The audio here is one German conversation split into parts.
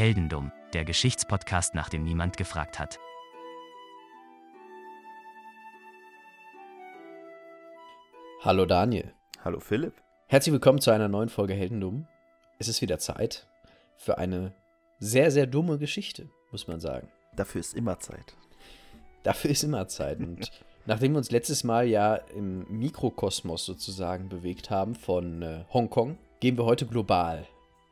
Heldendum, der Geschichtspodcast, nach dem niemand gefragt hat. Hallo Daniel. Hallo Philipp. Herzlich willkommen zu einer neuen Folge Heldendum. Es ist wieder Zeit für eine sehr, sehr dumme Geschichte, muss man sagen. Dafür ist immer Zeit. Dafür ist immer Zeit. Und nachdem wir uns letztes Mal ja im Mikrokosmos sozusagen bewegt haben von äh, Hongkong, gehen wir heute global.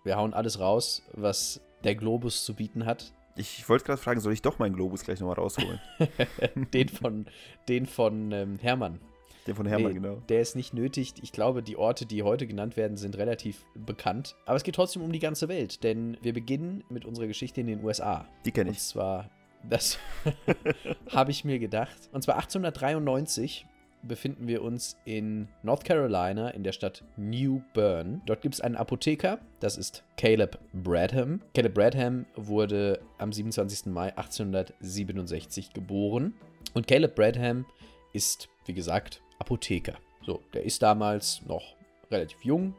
Wir hauen alles raus, was der Globus zu bieten hat. Ich wollte gerade fragen, soll ich doch meinen Globus gleich nochmal rausholen? den von, den von ähm, Hermann. Den von Hermann, nee, genau. Der ist nicht nötig. Ich glaube, die Orte, die heute genannt werden, sind relativ bekannt. Aber es geht trotzdem um die ganze Welt, denn wir beginnen mit unserer Geschichte in den USA. Die kenne ich. Und zwar, das habe ich mir gedacht. Und zwar 1893 befinden wir uns in North Carolina in der Stadt New Bern. Dort gibt es einen Apotheker, das ist Caleb Bradham. Caleb Bradham wurde am 27. Mai 1867 geboren. Und Caleb Bradham ist, wie gesagt, Apotheker. So, der ist damals noch relativ jung,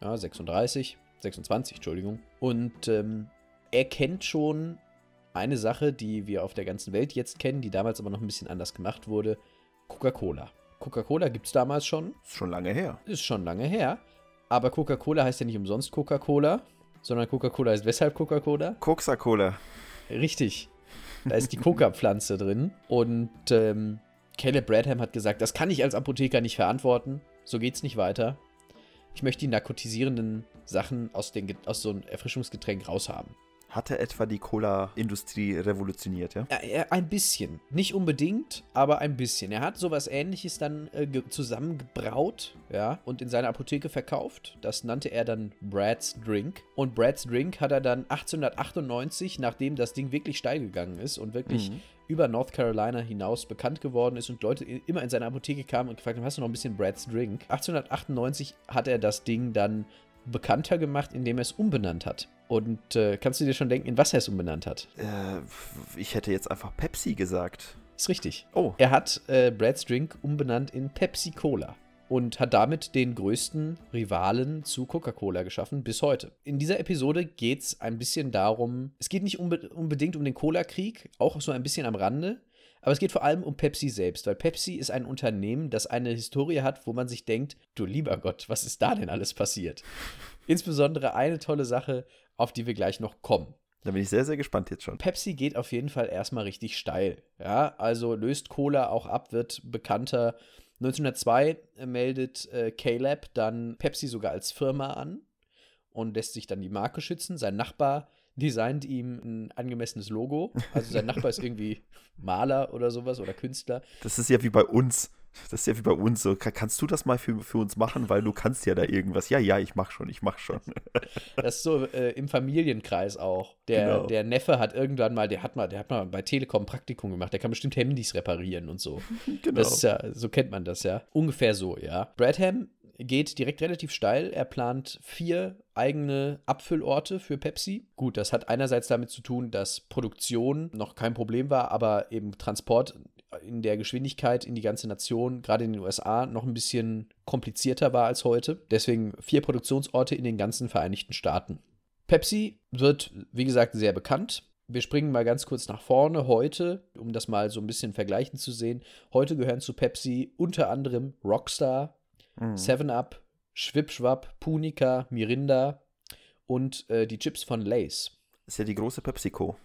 ja, 36, 26, Entschuldigung. Und ähm, er kennt schon eine Sache, die wir auf der ganzen Welt jetzt kennen, die damals aber noch ein bisschen anders gemacht wurde: Coca-Cola. Coca-Cola gibt es damals schon. Ist schon lange her. Ist schon lange her. Aber Coca-Cola heißt ja nicht umsonst Coca-Cola, sondern Coca-Cola heißt weshalb Coca-Cola? Coca-Cola. Richtig. Da ist die Coca-Pflanze drin. Und ähm, Caleb Bradham hat gesagt, das kann ich als Apotheker nicht verantworten. So geht's nicht weiter. Ich möchte die narkotisierenden Sachen aus, den, aus so einem Erfrischungsgetränk raushaben. Hat er etwa die Cola-Industrie revolutioniert, ja? ja? Ein bisschen. Nicht unbedingt, aber ein bisschen. Er hat sowas ähnliches dann äh, zusammengebraut, ja, und in seiner Apotheke verkauft. Das nannte er dann Brad's Drink. Und Brad's Drink hat er dann 1898, nachdem das Ding wirklich steil gegangen ist und wirklich mhm. über North Carolina hinaus bekannt geworden ist und Leute immer in seine Apotheke kamen und gefragt haben, hast du noch ein bisschen Brad's Drink? 1898 hat er das Ding dann bekannter gemacht, indem er es umbenannt hat. Und äh, kannst du dir schon denken, in was er es umbenannt hat? Äh, ich hätte jetzt einfach Pepsi gesagt. Ist richtig. Oh. Er hat äh, Brad's Drink umbenannt in Pepsi Cola und hat damit den größten Rivalen zu Coca-Cola geschaffen bis heute. In dieser Episode geht es ein bisschen darum, es geht nicht unbe unbedingt um den Cola-Krieg, auch so ein bisschen am Rande, aber es geht vor allem um Pepsi selbst, weil Pepsi ist ein Unternehmen, das eine Historie hat, wo man sich denkt, du lieber Gott, was ist da denn alles passiert? Insbesondere eine tolle Sache, auf die wir gleich noch kommen. Da bin ich sehr, sehr gespannt jetzt schon. Pepsi geht auf jeden Fall erstmal richtig steil. Ja, also löst Cola auch ab, wird bekannter. 1902 meldet äh, Caleb dann Pepsi sogar als Firma an und lässt sich dann die Marke schützen. Sein Nachbar designt ihm ein angemessenes Logo. Also sein Nachbar ist irgendwie Maler oder sowas oder Künstler. Das ist ja wie bei uns. Das ist ja wie bei uns so. Kannst du das mal für, für uns machen, weil du kannst ja da irgendwas. Ja, ja, ich mach schon, ich mach schon. Das ist so äh, im Familienkreis auch. Der, genau. der Neffe hat irgendwann mal, der hat mal, der hat mal bei Telekom Praktikum gemacht. Der kann bestimmt Handys reparieren und so. Genau. Das ist ja, so kennt man das ja. Ungefähr so, ja. Bradham geht direkt relativ steil. Er plant vier eigene Abfüllorte für Pepsi. Gut, das hat einerseits damit zu tun, dass Produktion noch kein Problem war, aber eben Transport in der Geschwindigkeit in die ganze Nation, gerade in den USA, noch ein bisschen komplizierter war als heute. Deswegen vier Produktionsorte in den ganzen Vereinigten Staaten. Pepsi wird, wie gesagt, sehr bekannt. Wir springen mal ganz kurz nach vorne. Heute, um das mal so ein bisschen vergleichen zu sehen, heute gehören zu Pepsi unter anderem Rockstar, mhm. 7-Up, Schwipschwap, Punica, Mirinda und äh, die Chips von Lays. Das ist ja die große PepsiCo.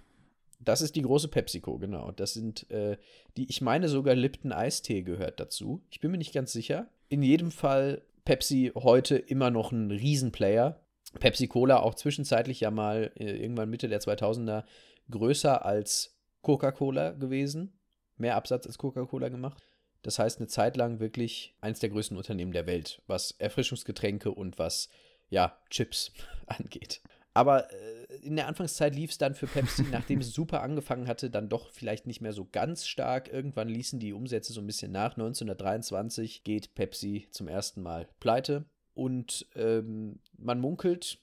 Das ist die große PepsiCo, genau. Das sind äh, die, ich meine sogar Lipton Eistee gehört dazu. Ich bin mir nicht ganz sicher. In jedem Fall Pepsi heute immer noch ein Riesenplayer. Pepsi Cola auch zwischenzeitlich ja mal äh, irgendwann Mitte der 2000er größer als Coca-Cola gewesen. Mehr Absatz als Coca-Cola gemacht. Das heißt, eine Zeit lang wirklich eins der größten Unternehmen der Welt, was Erfrischungsgetränke und was, ja, Chips angeht. Aber äh, in der Anfangszeit lief es dann für Pepsi, nachdem es super angefangen hatte, dann doch vielleicht nicht mehr so ganz stark. Irgendwann ließen die Umsätze so ein bisschen nach. 1923 geht Pepsi zum ersten Mal pleite. Und ähm, man munkelt,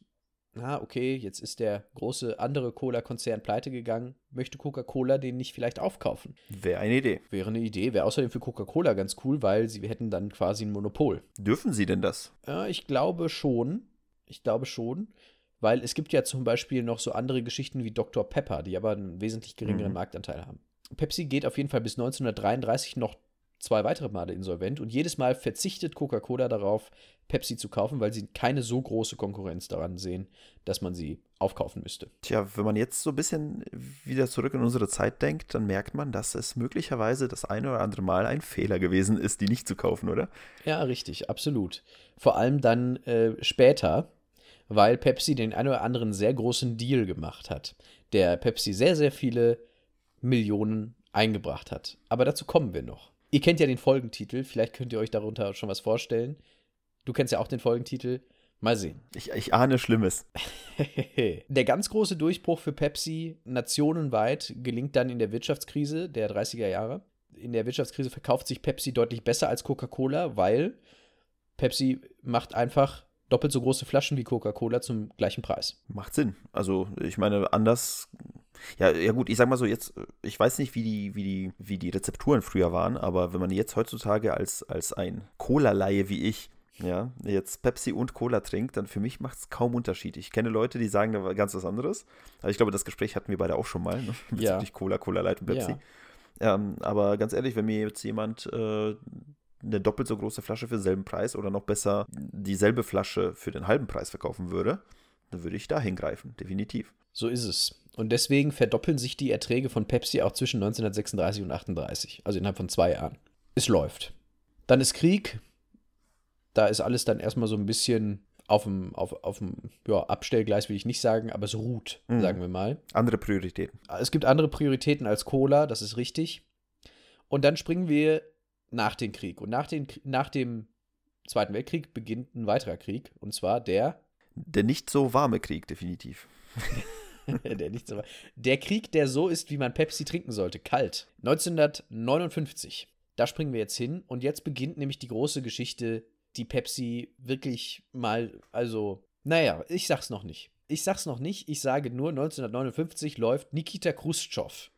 na, okay, jetzt ist der große andere Cola-Konzern pleite gegangen. Möchte Coca-Cola den nicht vielleicht aufkaufen? Wäre eine Idee. Wäre eine Idee. Wäre außerdem für Coca-Cola ganz cool, weil sie hätten dann quasi ein Monopol. Dürfen sie denn das? Ja, ich glaube schon. Ich glaube schon weil es gibt ja zum Beispiel noch so andere Geschichten wie Dr. Pepper, die aber einen wesentlich geringeren Mhm. Marktanteil haben. Pepsi geht auf jeden Fall bis 1933 noch zwei weitere Male insolvent und jedes Mal verzichtet Coca-Cola darauf, Pepsi zu kaufen, weil sie keine so große Konkurrenz daran sehen, dass man sie aufkaufen müsste. Tja, wenn man jetzt so ein bisschen wieder zurück in unsere Zeit denkt, dann merkt man, dass es möglicherweise das eine oder andere Mal ein Fehler gewesen ist, die nicht zu kaufen, oder? Ja, richtig, absolut. Vor allem dann äh, später, weil Pepsi den einen oder anderen sehr großen Deal gemacht hat, der Pepsi sehr, sehr viele Millionen eingebracht hat. Aber dazu kommen wir noch. Ihr kennt ja den Folgentitel, vielleicht könnt ihr euch darunter schon was vorstellen. Du kennst ja auch den Folgentitel. Mal sehen. Ich, ich ahne Schlimmes. der ganz große Durchbruch für Pepsi nationenweit gelingt dann in der Wirtschaftskrise der 30er Jahre. In der Wirtschaftskrise verkauft sich Pepsi deutlich besser als Coca-Cola, weil Pepsi macht einfach doppelt so große Flaschen wie Coca-Cola zum gleichen Preis. Macht Sinn. Also, ich meine, anders. Ja, ja gut, ich sag mal so, jetzt, ich weiß nicht, wie die, wie die, wie die Rezepturen früher waren, aber wenn man jetzt heutzutage als, als ein Cola-Laie wie ich, ja, jetzt Pepsi und Cola trinkt, dann für mich macht es kaum Unterschied. Ich kenne Leute, die sagen da war ganz was anderes. Aber ich glaube, das Gespräch hatten wir beide auch schon mal, ne? Ja. bezüglich Cola, Cola Light und Pepsi. Ja. Ähm, aber ganz ehrlich, wenn mir jetzt jemand äh, eine doppelt so große Flasche für denselben Preis oder noch besser dieselbe Flasche für den halben Preis verkaufen würde, dann würde ich da hingreifen, definitiv. So ist es. Und deswegen verdoppeln sich die Erträge von Pepsi auch zwischen 1936 und 38, also innerhalb von zwei Jahren. Es läuft. Dann ist Krieg. Da ist alles dann erstmal so ein bisschen auf dem, auf, auf dem ja, Abstellgleis, will ich nicht sagen, aber es ruht, Mhm. sagen wir mal. Andere Prioritäten. Es gibt andere Prioritäten als Cola, das ist richtig. Und dann springen wir nach dem Krieg. Und nach, den, nach dem Zweiten Weltkrieg beginnt ein weiterer Krieg, und zwar der Der nicht so warme Krieg, definitiv. der, nicht so, der Krieg, der so ist, wie man Pepsi trinken sollte, kalt. 1959. Da springen wir jetzt hin und jetzt beginnt nämlich die große Geschichte, die Pepsi wirklich mal, also, naja, ich sag's noch nicht. Ich sag's noch nicht, ich sage nur, 1959 läuft Nikita Khrushchev.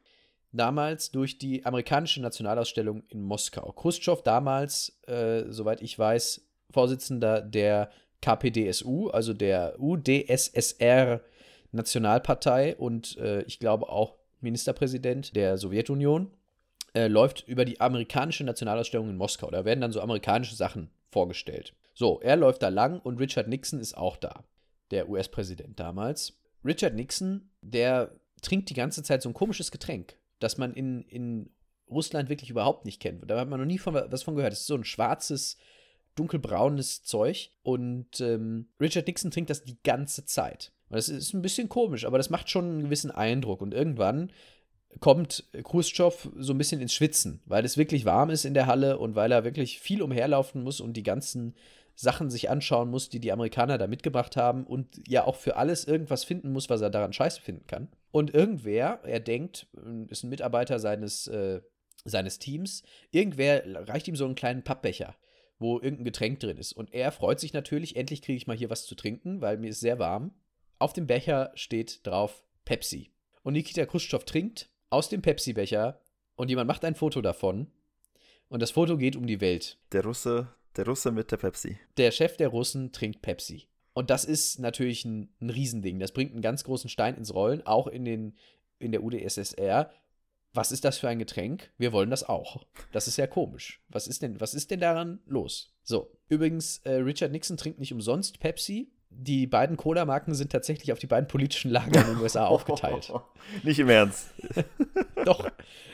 Damals durch die amerikanische Nationalausstellung in Moskau. Khrushchev damals, äh, soweit ich weiß, Vorsitzender der KPDSU, also der UdSSR Nationalpartei und äh, ich glaube auch Ministerpräsident der Sowjetunion, äh, läuft über die amerikanische Nationalausstellung in Moskau. Da werden dann so amerikanische Sachen vorgestellt. So, er läuft da lang und Richard Nixon ist auch da, der US-Präsident damals. Richard Nixon, der trinkt die ganze Zeit so ein komisches Getränk, das man in, in Russland wirklich überhaupt nicht kennt. Da hat man noch nie von, was von gehört. Das ist so ein schwarzes, dunkelbraunes Zeug. Und ähm, Richard Nixon trinkt das die ganze Zeit. Und das ist ein bisschen komisch, aber das macht schon einen gewissen Eindruck. Und irgendwann kommt Khrushchev so ein bisschen ins Schwitzen, weil es wirklich warm ist in der Halle und weil er wirklich viel umherlaufen muss und die ganzen Sachen sich anschauen muss, die die Amerikaner da mitgebracht haben und ja auch für alles irgendwas finden muss, was er daran scheiße finden kann. Und irgendwer, er denkt, ist ein Mitarbeiter seines, äh, seines Teams, irgendwer reicht ihm so einen kleinen Pappbecher, wo irgendein Getränk drin ist. Und er freut sich natürlich, endlich kriege ich mal hier was zu trinken, weil mir ist sehr warm. Auf dem Becher steht drauf Pepsi. Und Nikita Khrushchev trinkt aus dem Pepsi-Becher und jemand macht ein Foto davon. Und das Foto geht um die Welt. Der Russe, der Russe mit der Pepsi. Der Chef der Russen trinkt Pepsi. Und das ist natürlich ein, ein Riesending. Das bringt einen ganz großen Stein ins Rollen, auch in, den, in der UdSSR. Was ist das für ein Getränk? Wir wollen das auch. Das ist ja komisch. Was ist denn, was ist denn daran los? So, übrigens, äh, Richard Nixon trinkt nicht umsonst Pepsi. Die beiden Cola-Marken sind tatsächlich auf die beiden politischen Lager in den USA aufgeteilt. Nicht im Ernst. Doch,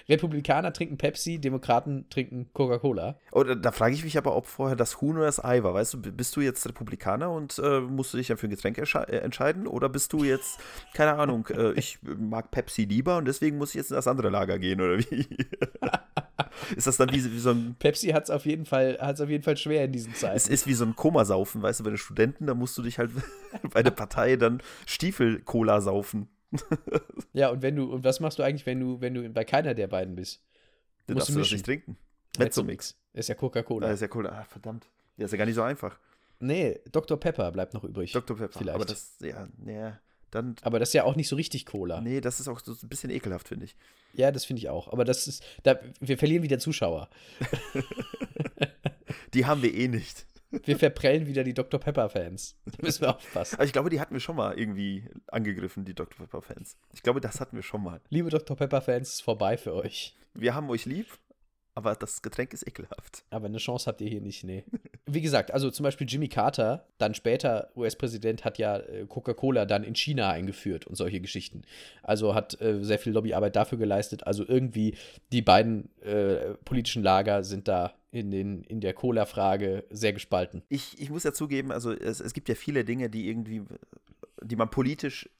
Republikaner trinken Pepsi, Demokraten trinken Coca-Cola. Oh, da, da frage ich mich aber, ob vorher das Huhn oder das Ei war. Weißt du, bist du jetzt Republikaner und äh, musst du dich dann für ein Getränk äh, entscheiden? Oder bist du jetzt, keine Ahnung, äh, ich mag Pepsi lieber und deswegen muss ich jetzt in das andere Lager gehen, oder wie? ist das dann wie, wie so ein. Pepsi hat es auf jeden Fall, auf jeden Fall schwer in diesen Es Zeiten. ist wie so ein Komasaufen, weißt du, bei den Studenten, da musst du dich halt bei der Partei dann Stiefel-Cola saufen. Ja, und wenn du, und was machst du eigentlich, wenn du, wenn du bei keiner der beiden bist? Dann Musst darfst du das nicht trinken. Mezzomix. Ist ja Coca-Cola. ist ja cool. Ah, verdammt. Ja, ist ja gar nicht so einfach. Nee, Dr. Pepper bleibt noch übrig. Dr. Pepper. Vielleicht. Aber das, ja, nee, dann. Aber das ist ja auch nicht so richtig Cola. Nee, das ist auch so ein bisschen ekelhaft, finde ich. Ja, das finde ich auch. Aber das ist, da, wir verlieren wieder Zuschauer. Die haben wir eh nicht. Wir verprellen wieder die Dr. Pepper-Fans. Da müssen wir aufpassen. Aber ich glaube, die hatten wir schon mal irgendwie angegriffen, die Dr. Pepper-Fans. Ich glaube, das hatten wir schon mal. Liebe Dr. Pepper-Fans, ist vorbei für euch. Wir haben euch lieb, aber das Getränk ist ekelhaft. Aber eine Chance habt ihr hier nicht, nee. Wie gesagt, also zum Beispiel Jimmy Carter, dann später US-Präsident, hat ja äh, Coca-Cola dann in China eingeführt und solche Geschichten. Also hat äh, sehr viel Lobbyarbeit dafür geleistet. Also irgendwie die beiden äh, politischen Lager sind da in, den, in der Cola-Frage sehr gespalten. Ich, ich muss ja zugeben, also es, es gibt ja viele Dinge, die irgendwie, die man politisch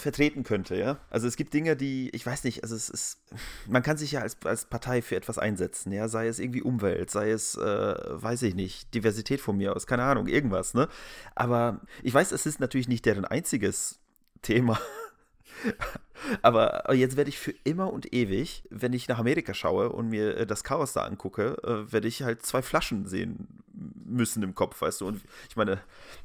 vertreten könnte, ja. Also es gibt Dinge, die, ich weiß nicht, also es ist, man kann sich ja als, als Partei für etwas einsetzen, ja, sei es irgendwie Umwelt, sei es, äh, weiß ich nicht, Diversität von mir aus, keine Ahnung, irgendwas, ne? Aber ich weiß, es ist natürlich nicht deren einziges Thema. Aber jetzt werde ich für immer und ewig, wenn ich nach Amerika schaue und mir äh, das Chaos da angucke, äh, werde ich halt zwei Flaschen sehen müssen im Kopf, weißt du. Und ich meine,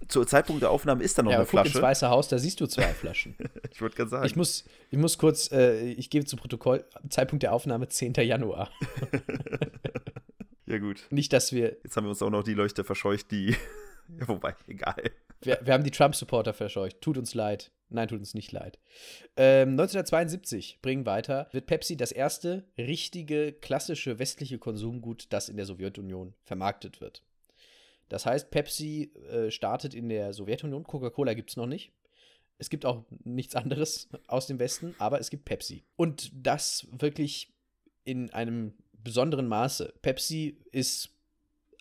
zu Zeitpunkt der Aufnahme ist da noch ja, eine guck Flasche. ins Weiße Haus, da siehst du zwei Flaschen. ich wollte gerade sagen. Ich muss, ich muss kurz, äh, ich gebe zu Protokoll, Zeitpunkt der Aufnahme 10. Januar. ja, gut. Nicht, dass wir, Jetzt haben wir uns auch noch die Leuchte verscheucht, die. Ja, wobei, egal. wir, wir haben die Trump-Supporter verscheucht. Tut uns leid. Nein, tut uns nicht leid. Ähm, 1972, bringen weiter, wird Pepsi das erste richtige, klassische westliche Konsumgut, das in der Sowjetunion vermarktet wird. Das heißt, Pepsi äh, startet in der Sowjetunion, Coca-Cola gibt es noch nicht. Es gibt auch nichts anderes aus dem Westen, aber es gibt Pepsi. Und das wirklich in einem besonderen Maße. Pepsi ist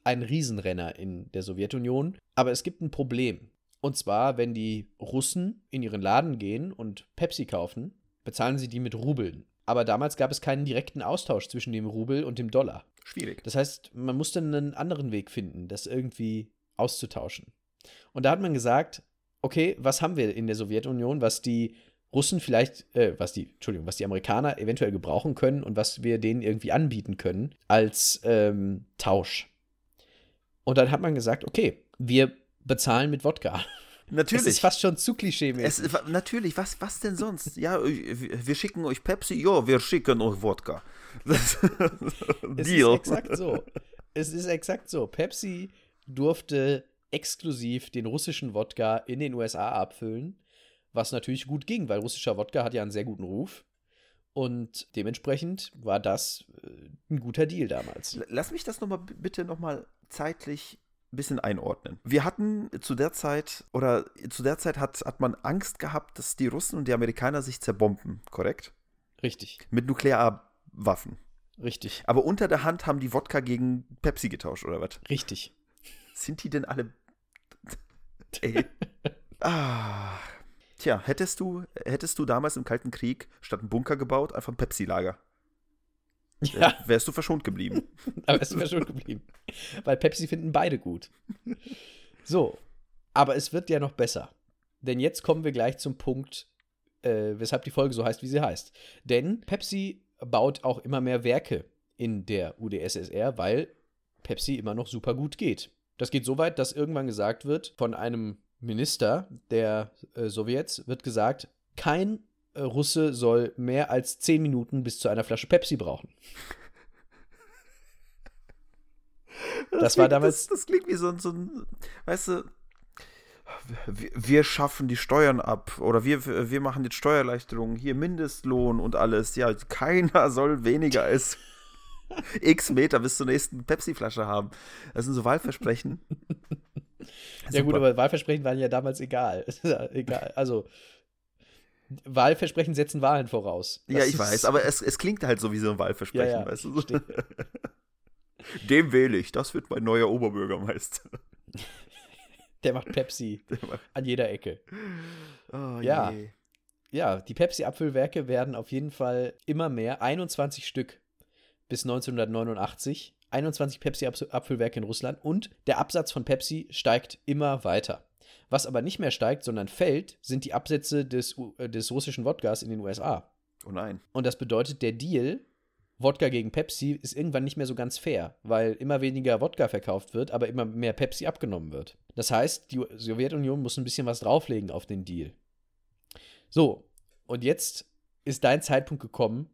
ein Riesenrenner in der Sowjetunion, aber es gibt ein Problem. Und zwar, wenn die Russen in ihren Laden gehen und Pepsi kaufen, bezahlen sie die mit Rubeln. Aber damals gab es keinen direkten Austausch zwischen dem Rubel und dem Dollar. Schwierig. Das heißt, man musste einen anderen Weg finden, das irgendwie auszutauschen. Und da hat man gesagt, okay, was haben wir in der Sowjetunion, was die Russen vielleicht, äh, was die, Entschuldigung, was die Amerikaner eventuell gebrauchen können und was wir denen irgendwie anbieten können als ähm, Tausch. Und dann hat man gesagt, okay, wir bezahlen mit Wodka. Natürlich. Das ist fast schon zu klischee-mäßig. Es, natürlich, was, was denn sonst? Ja, wir schicken euch Pepsi, ja, wir schicken euch Wodka. Das, Es Deal. ist exakt so. Es ist exakt so. Pepsi durfte exklusiv den russischen Wodka in den USA abfüllen, was natürlich gut ging, weil russischer Wodka hat ja einen sehr guten Ruf. Und dementsprechend war das äh, ein guter Deal damals. Lass mich das nochmal bitte nochmal zeitlich ein bisschen einordnen. Wir hatten zu der Zeit, oder zu der Zeit hat, hat man Angst gehabt, dass die Russen und die Amerikaner sich zerbomben, korrekt? Richtig, Mit Nuklearwaffen. richtig, Aber unter der Hand haben die Wodka gegen Pepsi getauscht, oder was? richtig. Sind die denn alle. Ey. ah. Tja, hättest du, hättest du damals im Kalten Krieg statt einen Bunker gebaut, einfach ein Pepsi-Lager, Ja, wärst du verschont geblieben. aber es wäre schon geblieben. Weil Pepsi finden beide gut. So, aber es wird ja noch besser. Denn jetzt kommen wir gleich zum Punkt, äh, weshalb die Folge so heißt, wie sie heißt. Denn Pepsi baut auch immer mehr Werke in der UdSSR, weil Pepsi immer noch super gut geht. Das geht so weit, dass irgendwann gesagt wird, von einem Minister der äh, Sowjets wird gesagt, kein äh, Russe soll mehr als 10 Minuten bis zu einer Flasche Pepsi brauchen. Das war klingt- damals- Das, das klingt wie so, ein- so ein. Weißt du. Wir, schaffen die Steuern ab oder wir, wir machen jetzt Steuererleichterungen, hier Mindestlohn und alles. Ja, keiner soll weniger als x Meter bis zur nächsten Pepsi-Flasche haben. Das sind so Wahlversprechen. Ja gut, Super. aber Wahlversprechen waren ja damals egal. Egal. Also Wahlversprechen setzen Wahlen voraus. Ja, Das ich ist- weiß, aber es, es klingt halt so wie so ein Wahlversprechen, Ja, ja, weißt du? Dem wähle ich, das wird mein neuer Oberbürgermeister. der macht Pepsi an jeder Ecke. Oh, Ja. je. Ja, die Pepsi-Abfüllwerke werden auf jeden Fall immer mehr. 21 Stück bis 1989. 21 Pepsi-Abfüllwerke in Russland und der Absatz von Pepsi steigt immer weiter. Was aber nicht mehr steigt, sondern fällt, sind die Absätze des, äh, des russischen Wodkas in den USA. Oh nein. Und das bedeutet, der Deal, Wodka gegen Pepsi, ist irgendwann nicht mehr so ganz fair, weil immer weniger Wodka verkauft wird, aber immer mehr Pepsi abgenommen wird. Das heißt, die Sowjetunion muss ein bisschen was drauflegen auf den Deal. So, und jetzt ist dein Zeitpunkt gekommen,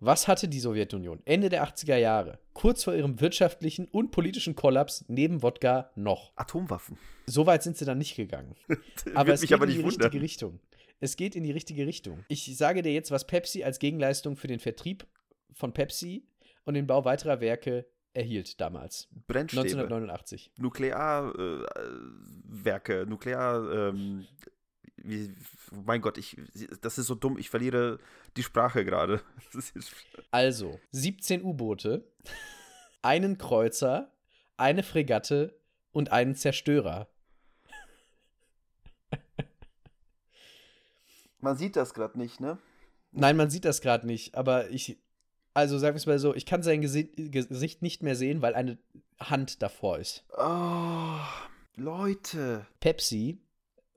Was hatte die Sowjetunion Ende der 80er Jahre, kurz vor ihrem wirtschaftlichen und politischen Kollaps neben Wodka noch? Atomwaffen. So weit sind sie dann nicht gegangen. aber es geht aber in die wundern. richtige Richtung. Es geht in die richtige Richtung. Ich sage dir jetzt, was Pepsi als Gegenleistung für den Vertrieb von Pepsi und den Bau weiterer Werke erhielt damals. Brennstäbe. 1989. Nuklearwerke, äh, Nuklear. Ähm, wie, mein Gott, ich, das ist so dumm, ich verliere die Sprache gerade. Also, 17 U-Boote, einen Kreuzer, eine Fregatte und einen Zerstörer. Man sieht das gerade nicht, ne? Nein, man sieht das gerade nicht, aber ich, also sagen wir es mal so, ich kann sein Gesi Gesicht nicht mehr sehen, weil eine Hand davor ist. Oh, Leute. Pepsi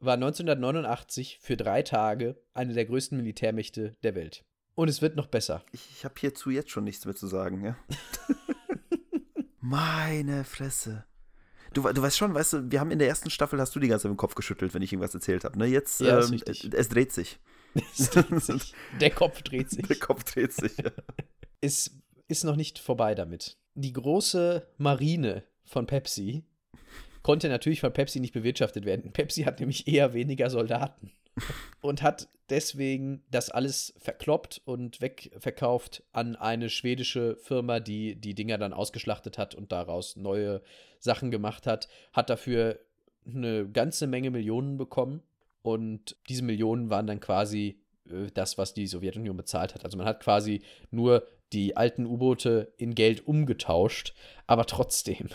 war 1989 für drei Tage eine der größten Militärmächte der Welt. Und es wird noch besser. Ich, habe hierzu jetzt schon nichts mehr zu sagen, ja. Meine Fresse. Du, du weißt schon, weißt du, wir haben in der ersten Staffel, hast du die ganze Zeit im Kopf geschüttelt, wenn ich irgendwas erzählt habe. Ne? Jetzt, ja, ähm, es dreht sich. Es dreht sich. Der Kopf dreht sich. Der Kopf dreht sich, ja. Es ist noch nicht vorbei damit. Die große Marine von Pepsi konnte natürlich von Pepsi nicht bewirtschaftet werden. Pepsi hat nämlich eher weniger Soldaten und hat deswegen das alles verkloppt und wegverkauft an eine schwedische Firma, die die Dinger dann ausgeschlachtet hat und daraus neue Sachen gemacht hat, hat dafür eine ganze Menge Millionen bekommen und diese Millionen waren dann quasi äh, das, was die Sowjetunion bezahlt hat. Also man hat quasi nur die alten U-Boote in Geld umgetauscht, aber trotzdem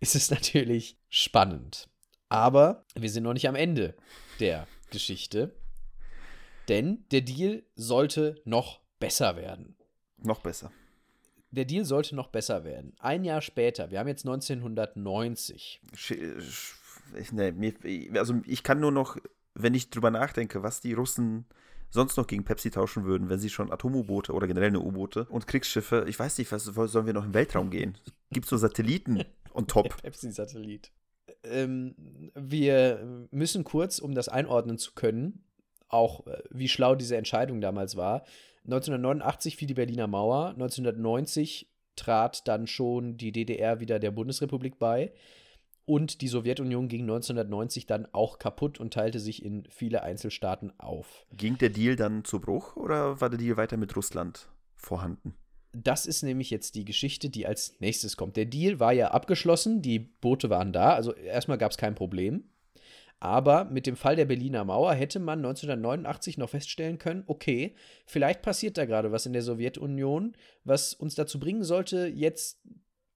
ist es natürlich spannend. Aber wir sind noch nicht am Ende der Geschichte, denn der Deal sollte noch besser werden. Noch besser. Der Deal sollte noch besser werden. Ein Jahr später, wir haben jetzt 1990. Ich, nee, also ich kann nur noch, wenn ich drüber nachdenke, was die Russen sonst noch gegen Pepsi tauschen würden, wenn sie schon Atom-U-Boote oder generell eine U-Boote und Kriegsschiffe, ich weiß nicht, was sollen wir noch im Weltraum gehen? Gibt es so Satelliten on top? Pepsi-Satellit. Ähm, wir müssen kurz, um das einordnen zu können, auch äh, wie schlau diese Entscheidung damals war. 1989 fiel die Berliner Mauer, 1990 trat dann schon die DDR wieder der Bundesrepublik bei und die Sowjetunion ging 1990 dann auch kaputt und teilte sich in viele Einzelstaaten auf. Ging der Deal dann zu Bruch oder war der Deal weiter mit Russland vorhanden? Das ist nämlich jetzt die Geschichte, die als nächstes kommt. Der Deal war ja abgeschlossen, die Boote waren da, also erstmal gab es kein Problem. Aber mit dem Fall der Berliner Mauer hätte man 1989 noch feststellen können, okay, vielleicht passiert da gerade was in der Sowjetunion, was uns dazu bringen sollte, jetzt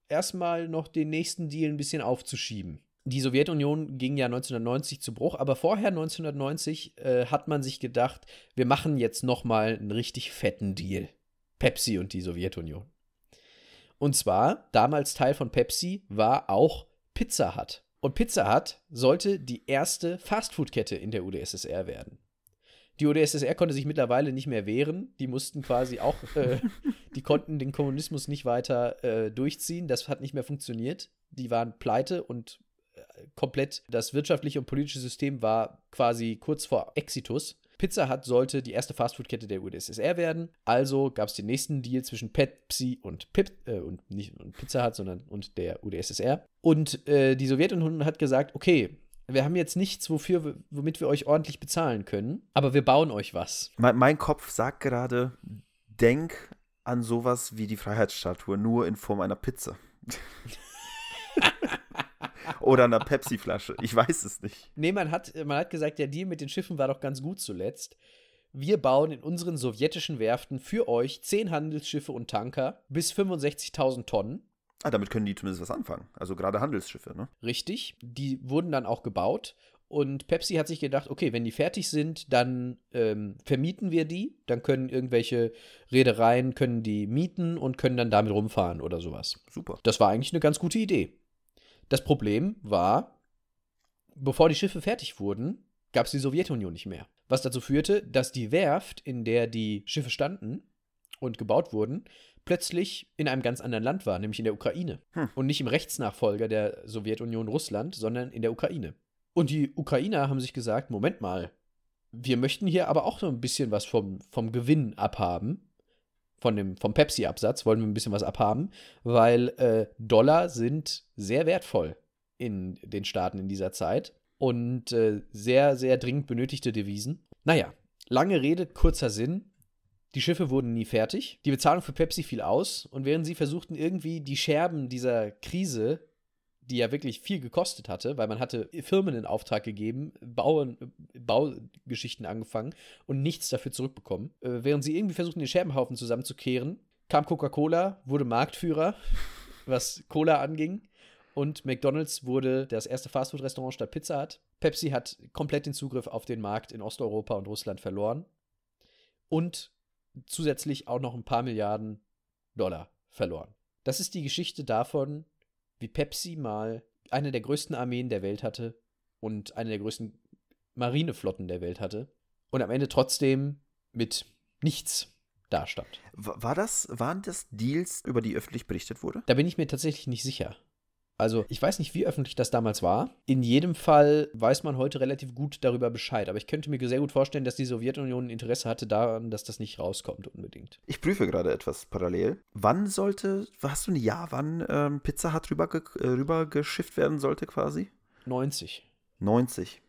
erstmal noch den nächsten Deal ein bisschen aufzuschieben. Die Sowjetunion ging ja 1990 zu Bruch, aber vorher 1990 äh, hat man sich gedacht, wir machen jetzt noch mal einen richtig fetten Deal. Pepsi und die Sowjetunion. Und zwar, damals Teil von Pepsi war auch Pizza Hut. Und Pizza Hut sollte die erste Fastfood-Kette in der UdSSR werden. Die UdSSR konnte sich mittlerweile nicht mehr wehren. Die mussten quasi auch, äh, die konnten den Kommunismus nicht weiter äh, durchziehen. Das hat nicht mehr funktioniert. Die waren pleite und äh, komplett das wirtschaftliche und politische System war quasi kurz vor Exitus. Pizza Hut sollte die erste Fastfood-Kette der UdSSR werden. Also gab es den nächsten Deal zwischen Pepsi und, Pip, äh, und nicht und Pizza Hut, sondern und der UdSSR. Und äh, die Sowjetunion hat gesagt, okay, wir haben jetzt nichts, wofür, womit wir euch ordentlich bezahlen können, aber wir bauen euch was. Mein, mein Kopf sagt gerade, denk an sowas wie die Freiheitsstatue, nur in Form einer Pizza. Oder einer Pepsi-Flasche. Ich weiß es nicht. Nee, man hat, man hat gesagt, der Deal mit den Schiffen war doch ganz gut zuletzt. Wir bauen in unseren sowjetischen Werften für euch 10 Handelsschiffe und Tanker bis 65.000 Tonnen. Ah, damit können die zumindest was anfangen. Also gerade Handelsschiffe, ne? Richtig. Die wurden dann auch gebaut. Und Pepsi hat sich gedacht, okay, wenn die fertig sind, dann ähm, vermieten wir die. Dann können irgendwelche Reedereien können die mieten und können dann damit rumfahren oder sowas. Super. Das war eigentlich eine ganz gute Idee. Das Problem war, bevor die Schiffe fertig wurden, gab es die Sowjetunion nicht mehr. Was dazu führte, dass die Werft, in der die Schiffe standen und gebaut wurden, plötzlich in einem ganz anderen Land war, nämlich in der Ukraine. Hm. Und nicht im Rechtsnachfolger der Sowjetunion Russland, sondern in der Ukraine. Und die Ukrainer haben sich gesagt: Moment mal, wir möchten hier aber auch so ein bisschen was vom, vom Gewinn abhaben. Von dem, vom Pepsi-Absatz, wollen wir ein bisschen was abhaben, weil äh, Dollar sind sehr wertvoll in den Staaten in dieser Zeit und äh, sehr, sehr dringend benötigte Devisen. Naja, lange Rede, kurzer Sinn. Die Schiffe wurden nie fertig. Die Bezahlung für Pepsi fiel aus. Und während sie versuchten, irgendwie die Scherben dieser Krise, die ja wirklich viel gekostet hatte, weil man hatte Firmen in Auftrag gegeben, Bauen, Baugeschichten angefangen und nichts dafür zurückbekommen. Äh, während sie irgendwie versuchten, den Scherbenhaufen zusammenzukehren, kam Coca-Cola, wurde Marktführer, was Cola anging. Und McDonald's wurde das erste Fastfood-Restaurant statt Pizza Hut. Pepsi hat komplett den Zugriff auf den Markt in Osteuropa und Russland verloren. Und zusätzlich auch noch ein paar Milliarden Dollar verloren. Das ist die Geschichte davon, wie Pepsi mal eine der größten Armeen der Welt hatte und eine der größten Marineflotten der Welt hatte und am Ende trotzdem mit nichts dastand. War das, waren das Deals, über die öffentlich berichtet wurde? Da bin ich mir tatsächlich nicht sicher. Also ich weiß nicht, wie öffentlich das damals war. In jedem Fall weiß man heute relativ gut darüber Bescheid. Aber ich könnte mir sehr gut vorstellen, dass die Sowjetunion Interesse hatte daran, dass das nicht rauskommt unbedingt. Ich prüfe gerade etwas parallel. Wann sollte, hast du ein Jahr, wann ähm, Pizza Hut äh, rübergeschifft werden sollte quasi? 90. 90.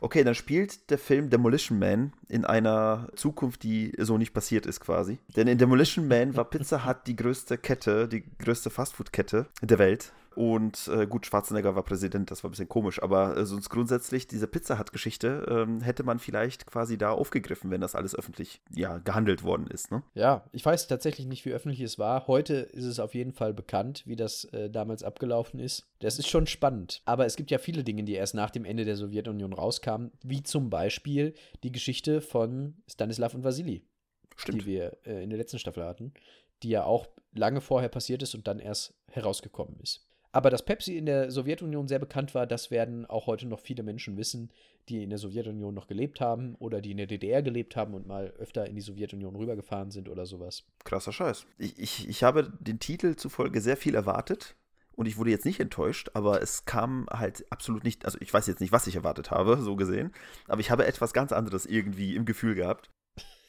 Okay, dann spielt der Film Demolition Man in einer Zukunft, die so nicht passiert ist quasi. Denn in Demolition Man war Pizza Hut die größte Kette, die größte Fastfood-Kette der Welt. Und äh, gut, Schwarzenegger war Präsident, das war ein bisschen komisch, aber äh, sonst grundsätzlich, diese Pizza Hut-Geschichte ähm, hätte man vielleicht quasi da aufgegriffen, wenn das alles öffentlich ja, gehandelt worden ist. Ne? Ja, ich weiß tatsächlich nicht, wie öffentlich es war. Heute ist es auf jeden Fall bekannt, wie das äh, damals abgelaufen ist. Das ist schon spannend. Aber es gibt ja viele Dinge, die erst nach dem Ende der Sowjetunion rauskamen, wie zum Beispiel die Geschichte von Stanislav und Vasili, Stimmt. die wir äh, in der letzten Staffel hatten, die ja auch lange vorher passiert ist und dann erst herausgekommen ist. Aber dass Pepsi in der Sowjetunion sehr bekannt war, das werden auch heute noch viele Menschen wissen, die in der Sowjetunion noch gelebt haben oder die in der DDR gelebt haben und mal öfter in die Sowjetunion rübergefahren sind oder sowas. Krasser Scheiß. Ich, ich, ich habe den Titel zufolge sehr viel erwartet. Und ich wurde jetzt nicht enttäuscht, aber es kam halt absolut nicht, also ich weiß jetzt nicht, was ich erwartet habe, so gesehen, aber ich habe etwas ganz anderes irgendwie im Gefühl gehabt.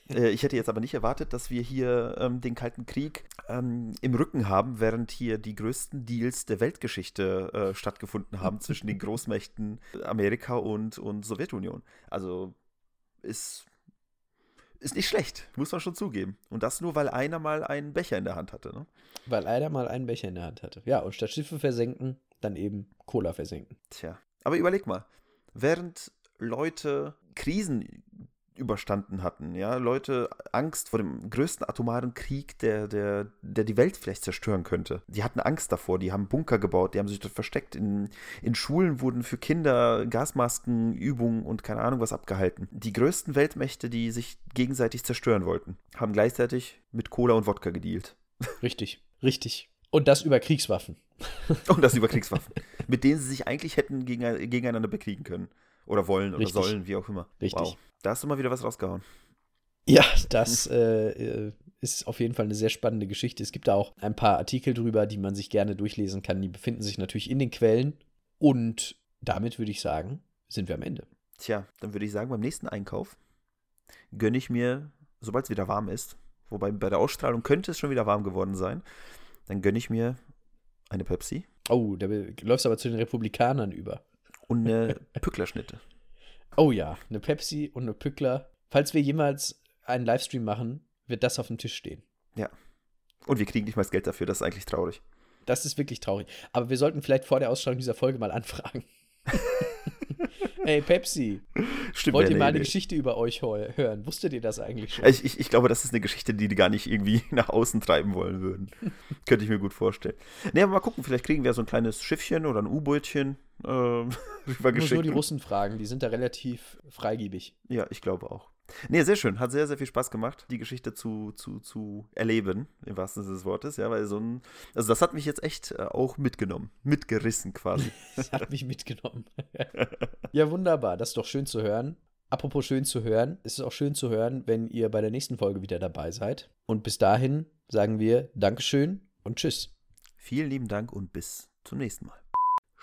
Äh, ich hätte jetzt aber nicht erwartet, dass wir hier ähm, den Kalten Krieg ähm, im Rücken haben, während hier die größten Deals der Weltgeschichte äh, stattgefunden haben zwischen den Großmächten Amerika und, und Sowjetunion. Also ist, ist nicht schlecht, muss man schon zugeben. Und das nur, weil einer mal einen Becher in der Hand hatte. Ne? Weil einer mal einen Becher in der Hand hatte. Ja, und statt Schiffe versenken, dann eben Cola versenken. Tja, aber überleg mal, während Leute Krisen überstanden hatten. Ja, Leute Angst vor dem größten atomaren Krieg, der, der, der die Welt vielleicht zerstören könnte. Die hatten Angst davor, die haben Bunker gebaut, die haben sich dort versteckt. In, in Schulen wurden für Kinder Gasmasken, Übungen und keine Ahnung was abgehalten. Die größten Weltmächte, die sich gegenseitig zerstören wollten, haben gleichzeitig mit Cola und Wodka gedealt. Richtig, richtig. Und das über Kriegswaffen. und das über Kriegswaffen. mit denen sie sich eigentlich hätten gegen, gegeneinander bekriegen können. Oder wollen Richtig. oder sollen, wie auch immer. Richtig. Wow. Da hast du mal wieder was rausgehauen. Ja, das äh, äh, ist auf jeden Fall eine sehr spannende Geschichte. Es gibt da auch ein paar Artikel drüber, die man sich gerne durchlesen kann. Die befinden sich natürlich in den Quellen. Und damit würde ich sagen, sind wir am Ende. Tja, dann würde ich sagen, beim nächsten Einkauf gönne ich mir, sobald es wieder warm ist, wobei bei der Ausstrahlung könnte es schon wieder warm geworden sein, dann gönne ich mir eine Pepsi Oh, da läufst aber zu den Republikanern über. und eine Pücklerschnitte. Oh ja, eine Pepsi und eine Pückler. Falls wir jemals einen Livestream machen, wird das auf dem Tisch stehen. Und wir kriegen nicht mal das Geld dafür, das ist eigentlich traurig. Das ist wirklich traurig. Aber wir sollten vielleicht vor der Ausstrahlung dieser Folge mal anfragen. Ey, Pepsi, Stimmt, wollt ihr mal eine Idee. Geschichte über euch hören? Wusstet ihr das eigentlich schon? Ich, ich, ich glaube, das ist eine Geschichte, die die gar nicht irgendwie nach außen treiben wollen würden. Könnte ich mir gut vorstellen. Nee, aber mal gucken, vielleicht kriegen wir so ein kleines Schiffchen oder ein U-Bootchen äh, rübergeschickt. nur die Russen fragen, die sind da relativ freigebig. Ja, ich glaube auch. Nee, sehr schön. Hat sehr, sehr viel Spaß gemacht, die Geschichte zu, zu, zu erleben, im wahrsten Sinne des Wortes. Ja, weil so ein. Also, das hat mich jetzt echt äh, auch mitgenommen. Mitgerissen quasi. Das hat mich mitgenommen. ja, wunderbar. Das ist doch schön zu hören. Apropos schön zu hören, es ist auch schön zu hören, wenn ihr bei der nächsten Folge wieder dabei seid. Und bis dahin sagen wir Dankeschön und Tschüss. Vielen lieben Dank und bis zum nächsten Mal.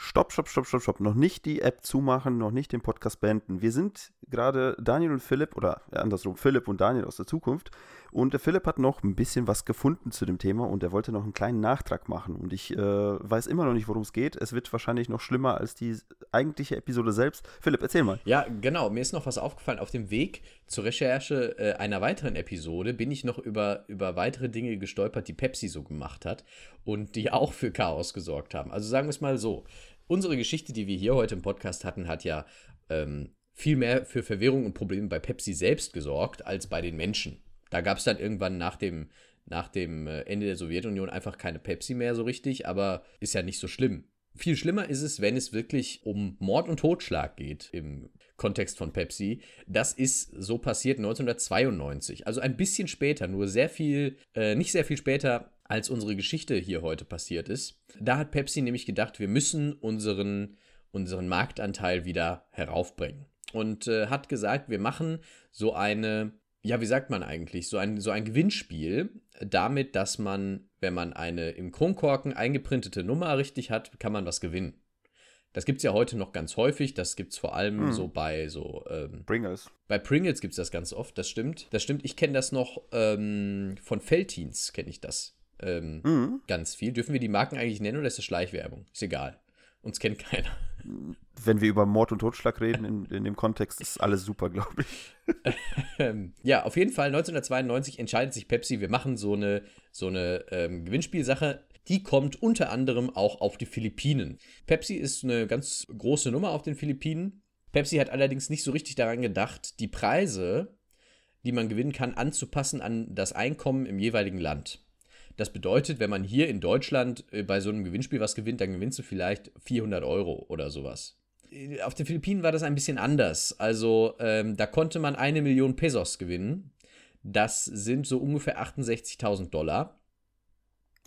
Stopp, stopp, stopp, stopp, stopp. Noch nicht die App zumachen, noch nicht den Podcast beenden. Wir sind gerade Daniel und Philipp, oder andersrum, Philipp und Daniel aus der Zukunft. Und der Philipp hat noch ein bisschen was gefunden zu dem Thema und er wollte noch einen kleinen Nachtrag machen. Und ich äh, weiß immer noch nicht, worum es geht. Es wird wahrscheinlich noch schlimmer als die eigentliche Episode selbst. Philipp, erzähl mal. Ja, genau. Mir ist noch was aufgefallen. Auf dem Weg zur Recherche äh, einer weiteren Episode bin ich noch über, über weitere Dinge gestolpert, die Pepsi so gemacht hat und die auch für Chaos gesorgt haben. Also sagen wir es mal so. Unsere Geschichte, die wir hier heute im Podcast hatten, hat ja ähm, viel mehr für Verwirrung und Probleme bei Pepsi selbst gesorgt als bei den Menschen. Da gab es dann irgendwann nach dem, nach dem äh, Ende der Sowjetunion einfach keine Pepsi mehr so richtig, aber ist ja nicht so schlimm. Viel schlimmer ist es, wenn es wirklich um Mord und Totschlag geht im Kontext von Pepsi. Das ist so passiert 1992, also ein bisschen später, nur sehr viel, äh, nicht sehr viel später, als unsere Geschichte hier heute passiert ist. Da hat Pepsi nämlich gedacht, wir müssen unseren, unseren Marktanteil wieder heraufbringen. Und äh, hat gesagt, wir machen so eine ja, wie sagt man eigentlich, so ein, so ein Gewinnspiel damit, dass man, wenn man eine im Kronkorken eingeprintete Nummer richtig hat, kann man was gewinnen. Das gibt es ja heute noch ganz häufig. Das gibt es vor allem hm. so bei so. Ähm, Pringles. Bei Pringles gibt es das ganz oft, das stimmt. Das stimmt. Ich kenne das noch ähm, von Feltins, kenne ich das. Ähm, mhm. Ganz viel. Dürfen wir die Marken eigentlich nennen oder ist das Schleichwerbung? Ist egal. Uns kennt keiner. Wenn wir über Mord und Totschlag reden, in, in dem Kontext ist alles super, glaube ich. Ähm, ja, auf jeden Fall 1992 entscheidet sich Pepsi, wir machen so eine, so eine ähm, Gewinnspielsache. Die kommt unter anderem auch auf die Philippinen. Pepsi ist eine ganz große Nummer auf den Philippinen. Pepsi hat allerdings nicht so richtig daran gedacht, die Preise, die man gewinnen kann, anzupassen an das Einkommen im jeweiligen Land. Das bedeutet, wenn man hier in Deutschland äh, bei so einem Gewinnspiel was gewinnt, dann gewinnst du vielleicht 400 Euro oder sowas. Äh, auf den Philippinen war das ein bisschen anders. Also ähm, da konnte man eine Million Pesos gewinnen. Das sind so ungefähr 68.000 Dollar.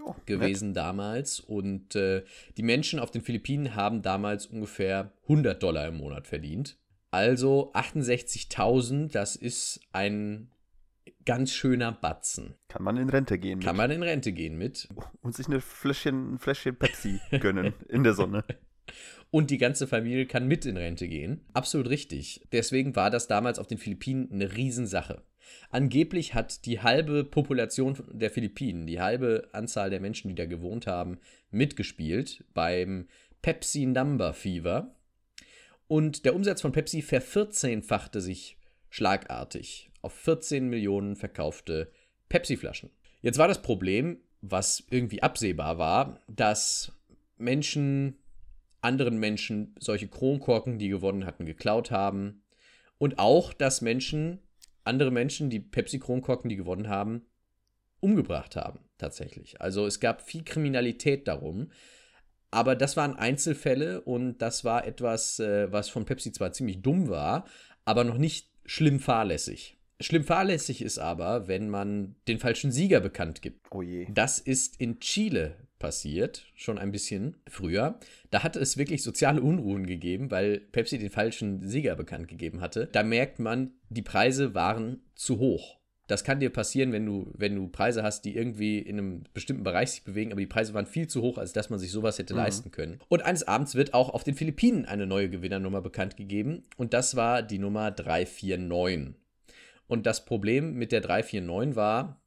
Oh, gewesen nett. damals. Und äh, die Menschen auf den Philippinen haben damals ungefähr 100 Dollar im Monat verdient. Also 68.000, das ist ein ganz schöner Batzen. Kann man in Rente gehen mit. Kann man in Rente gehen mit. Und sich eine Fläschchen, ein Fläschchen Pepsi gönnen in der Sonne. Und die ganze Familie kann mit in Rente gehen. Absolut richtig. Deswegen war das damals auf den Philippinen eine Riesensache. Angeblich hat die halbe Population der Philippinen, die halbe Anzahl der Menschen, die da gewohnt haben, mitgespielt beim Pepsi Number Fever. Und der Umsatz von Pepsi vervierzehnfachte sich schlagartig auf 14 Millionen verkaufte Pepsi-Flaschen. Jetzt war das Problem, was irgendwie absehbar war, dass Menschen anderen Menschen solche Kronkorken, die gewonnen hatten, geklaut haben. Und auch, dass Menschen, andere Menschen, die Pepsi-Kronkorken, die gewonnen haben, umgebracht haben, tatsächlich. Also es gab viel Kriminalität darum. Aber das waren Einzelfälle und das war etwas, äh, was von Pepsi zwar ziemlich dumm war, aber noch nicht schlimm fahrlässig. Schlimm fahrlässig ist aber, wenn man den falschen Sieger bekannt gibt. Oh je. Das ist in Chile passiert, schon ein bisschen früher. Da hatte es wirklich soziale Unruhen gegeben, weil Pepsi den falschen Sieger bekannt gegeben hatte. Da merkt man, die Preise waren zu hoch. Das kann dir passieren, wenn du, wenn du Preise hast, die irgendwie in einem bestimmten Bereich sich bewegen, aber die Preise waren viel zu hoch, als dass man sich sowas hätte mhm. leisten können. Und eines Abends wird auch auf den Philippinen eine neue Gewinnernummer bekannt gegeben und das war die Nummer 349. Und das Problem mit der 349 war,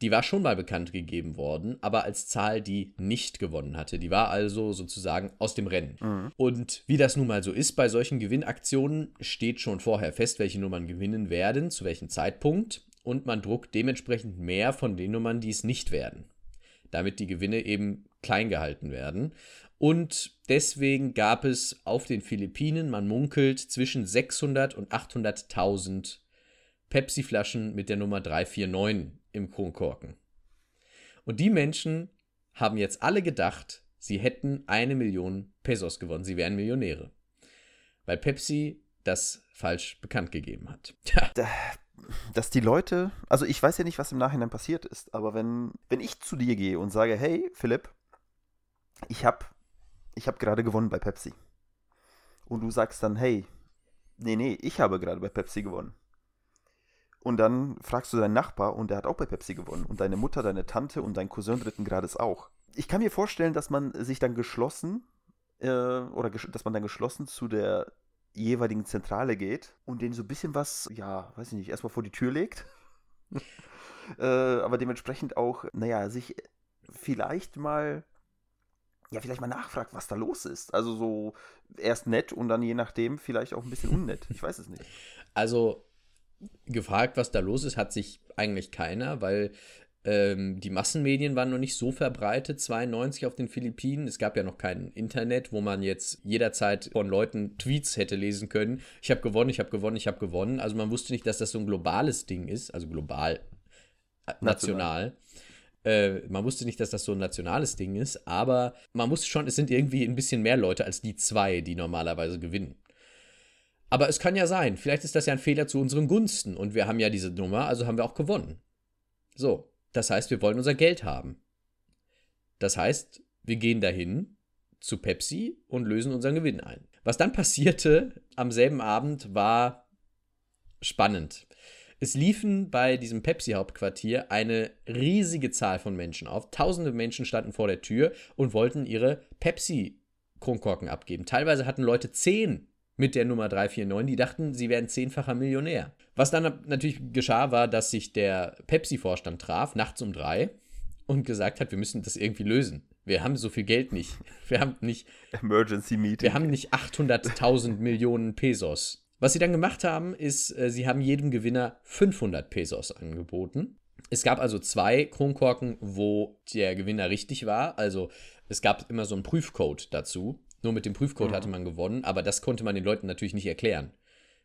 die war schon mal bekannt gegeben worden, aber als Zahl, die nicht gewonnen hatte. Die war also sozusagen aus dem Rennen. Mhm. Und wie das nun mal so ist bei solchen Gewinnaktionen, steht schon vorher fest, welche Nummern gewinnen werden, zu welchem Zeitpunkt. Und man druckt dementsprechend mehr von den Nummern, die es nicht werden. Damit die Gewinne eben klein gehalten werden. Und deswegen gab es auf den Philippinen, man munkelt, zwischen 600 und 800.000 Pepsi-Flaschen mit der Nummer 349 im Kronkorken. Und die Menschen haben jetzt alle gedacht, sie hätten eine Million Pesos gewonnen, sie wären Millionäre. Weil Pepsi das falsch bekannt gegeben hat. Dass die Leute, also ich weiß ja nicht, was im Nachhinein passiert ist, aber wenn, wenn ich zu dir gehe und sage, hey Philipp, ich habe ich hab gerade gewonnen bei Pepsi. Und du sagst dann, hey, nee, nee, ich habe gerade bei Pepsi gewonnen. Und dann fragst du deinen Nachbar und der hat auch bei Pepsi gewonnen. Und deine Mutter, deine Tante und dein Cousin dritten Grades auch. Ich kann mir vorstellen, dass man sich dann geschlossen äh, oder dass man dann geschlossen zu der jeweiligen Zentrale geht und denen so ein bisschen was, ja, weiß ich nicht, erstmal vor die Tür legt. äh, aber dementsprechend auch, naja, sich vielleicht mal, ja, vielleicht mal nachfragt, was da los ist. Also so erst nett und dann je nachdem vielleicht auch ein bisschen unnett. Ich weiß es nicht. Also gefragt, was da los ist, hat sich eigentlich keiner, weil ähm, die Massenmedien waren noch nicht so verbreitet, 92 auf den Philippinen. Es gab ja noch kein Internet, wo man jetzt jederzeit von Leuten Tweets hätte lesen können. Ich habe gewonnen, ich habe gewonnen, ich habe gewonnen. Also man wusste nicht, dass das so ein globales Ding ist, also global, äh, national. national. Äh, man wusste nicht, dass das so ein nationales Ding ist, aber man wusste schon, es sind irgendwie ein bisschen mehr Leute als die zwei, die normalerweise gewinnen. Aber es kann ja sein, vielleicht ist das ja ein Fehler zu unseren Gunsten und wir haben ja diese Nummer, also haben wir auch gewonnen. So, das heißt, wir wollen unser Geld haben. Das heißt, wir gehen dahin zu Pepsi und lösen unseren Gewinn ein. Was dann passierte am selben Abend war spannend. Es liefen bei diesem Pepsi-Hauptquartier eine riesige Zahl von Menschen auf. Tausende Menschen standen vor der Tür und wollten ihre Pepsi-Kronkorken abgeben. Teilweise hatten Leute zehn mit der Nummer 349. Die dachten, sie wären zehnfacher Millionär. Was dann natürlich geschah, war, dass sich der Pepsi-Vorstand traf, nachts um drei, und gesagt hat, wir müssen das irgendwie lösen. Wir haben so viel Geld nicht. Wir haben nicht. Emergency Meeting. Wir haben nicht 800.000 Millionen Pesos. Was sie dann gemacht haben, ist, äh, sie haben jedem Gewinner 500 Pesos angeboten. Es gab also zwei Kronkorken, wo der Gewinner richtig war. Also es gab immer so einen Prüfcode dazu. Nur mit dem Prüfcode mhm. hatte man gewonnen, aber das konnte man den Leuten natürlich nicht erklären,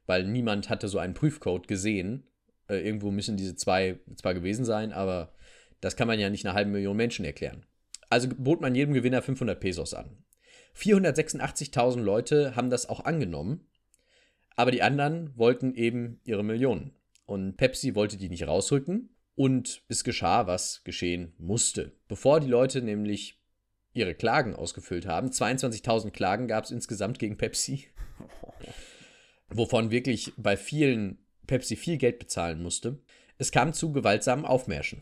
weil niemand hatte so einen Prüfcode gesehen. Äh, irgendwo müssen diese zwei zwar gewesen sein, aber das kann man ja nicht einer halben Million Menschen erklären. Also bot man jedem Gewinner 500 Pesos an. 486.000 Leute haben das auch angenommen, aber die anderen wollten eben ihre Millionen. Und Pepsi wollte die nicht rausrücken. Und es geschah, was geschehen musste. Bevor die Leute nämlich ihre Klagen ausgefüllt haben. 22.000 Klagen gab es insgesamt gegen Pepsi, wovon wirklich bei vielen Pepsi viel Geld bezahlen musste. Es kam zu gewaltsamen Aufmärschen.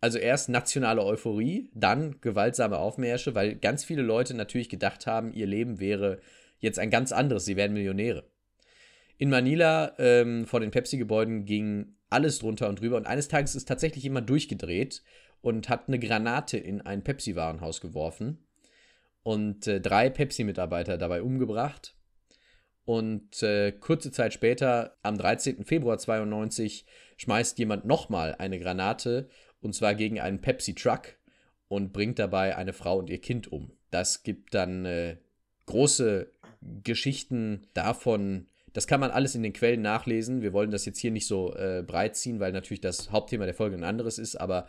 Also erst nationale Euphorie, dann gewaltsame Aufmärsche, weil ganz viele Leute natürlich gedacht haben, ihr Leben wäre jetzt ein ganz anderes, sie wären Millionäre. In Manila ähm, vor den Pepsi-Gebäuden ging alles drunter und drüber und eines Tages ist tatsächlich jemand durchgedreht und hat eine Granate in ein Pepsi-Warenhaus geworfen und äh, drei Pepsi-Mitarbeiter dabei umgebracht. Und äh, kurze Zeit später, am 13. Februar 92, schmeißt jemand nochmal eine Granate und zwar gegen einen Pepsi-Truck und bringt dabei eine Frau und ihr Kind um. Das gibt dann äh, große Geschichten davon, das kann man alles in den Quellen nachlesen. Wir wollen das jetzt hier nicht so äh, breit ziehen, weil natürlich das Hauptthema der Folge ein anderes ist, aber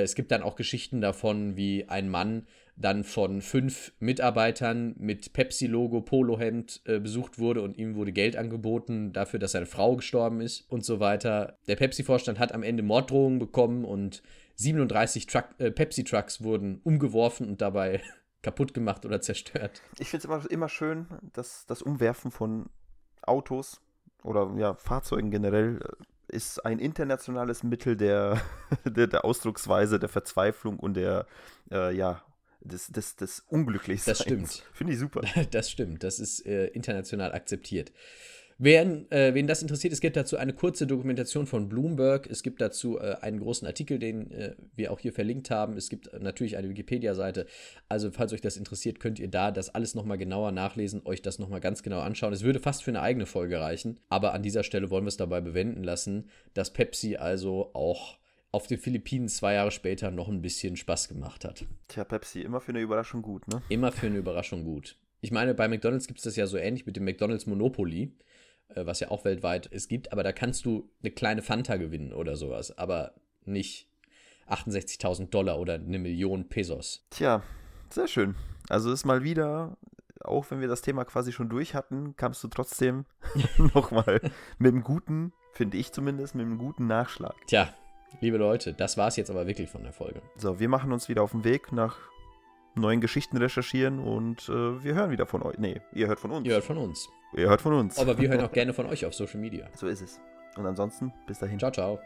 es gibt dann auch Geschichten davon, wie ein Mann dann von fünf Mitarbeitern mit Pepsi-Logo, Polohemd äh, besucht wurde und ihm wurde Geld angeboten dafür, dass seine Frau gestorben ist und so weiter. Der Pepsi-Vorstand hat am Ende Morddrohungen bekommen und 37 Truck, äh, Pepsi-Trucks wurden umgeworfen und dabei kaputt gemacht oder zerstört. Ich finde es immer, immer schön, dass das Umwerfen von Autos oder ja, Fahrzeugen generell ist ein internationales Mittel der, der, der Ausdrucksweise, der Verzweiflung und der, äh, ja, des, des, des Unglücklichseins. Das stimmt. Finde ich super. Das stimmt. Das ist äh, international akzeptiert. Wen, äh, wen das interessiert, es gibt dazu eine kurze Dokumentation von Bloomberg. Es gibt dazu äh, einen großen Artikel, den äh, wir auch hier verlinkt haben. Es gibt natürlich eine Wikipedia-Seite. Also, falls euch das interessiert, könnt ihr da das alles nochmal genauer nachlesen, euch das nochmal ganz genau anschauen. Es würde fast für eine eigene Folge reichen. Aber an dieser Stelle wollen wir es dabei bewenden lassen, dass Pepsi also auch auf den Philippinen zwei Jahre später noch ein bisschen Spaß gemacht hat. Tja, Pepsi, immer für eine Überraschung gut, ne? Immer für eine Überraschung gut. Ich meine, bei McDonalds gibt es das ja so ähnlich mit dem McDonalds Monopoly. Äh, was ja auch weltweit es gibt, aber da kannst du eine kleine Fanta gewinnen oder sowas, aber nicht 68.000 Dollar oder eine Million Pesos. Tja, sehr schön. Also ist mal wieder, auch wenn wir das Thema quasi schon durch hatten, kamst du trotzdem nochmal mit einem guten, finde ich zumindest, mit einem guten Nachschlag. Tja, liebe Leute, das war es jetzt aber wirklich von der Folge. So, wir machen uns wieder auf den Weg nach neuen Geschichten recherchieren und äh, wir hören wieder von euch. Nee, ihr hört von uns. Ihr hört von uns. Ihr hört von uns. Aber wir hören auch gerne von euch auf Social Media. So ist es. Und ansonsten, bis dahin. Ciao, ciao.